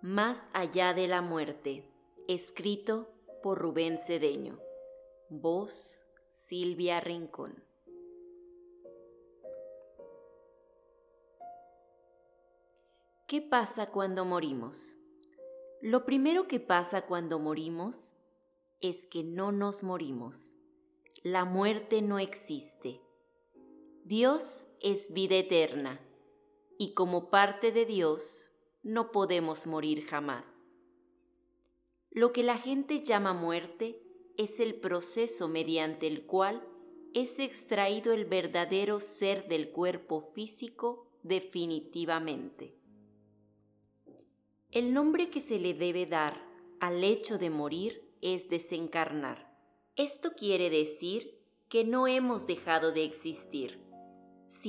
Más allá de la muerte, escrito por Rubén Cedeño. Voz Silvia Rincón. ¿Qué pasa cuando morimos? Lo primero que pasa cuando morimos es que no nos morimos. La muerte no existe. Dios es vida eterna y como parte de Dios no podemos morir jamás. Lo que la gente llama muerte es el proceso mediante el cual es extraído el verdadero ser del cuerpo físico definitivamente. El nombre que se le debe dar al hecho de morir es desencarnar. Esto quiere decir que no hemos dejado de existir,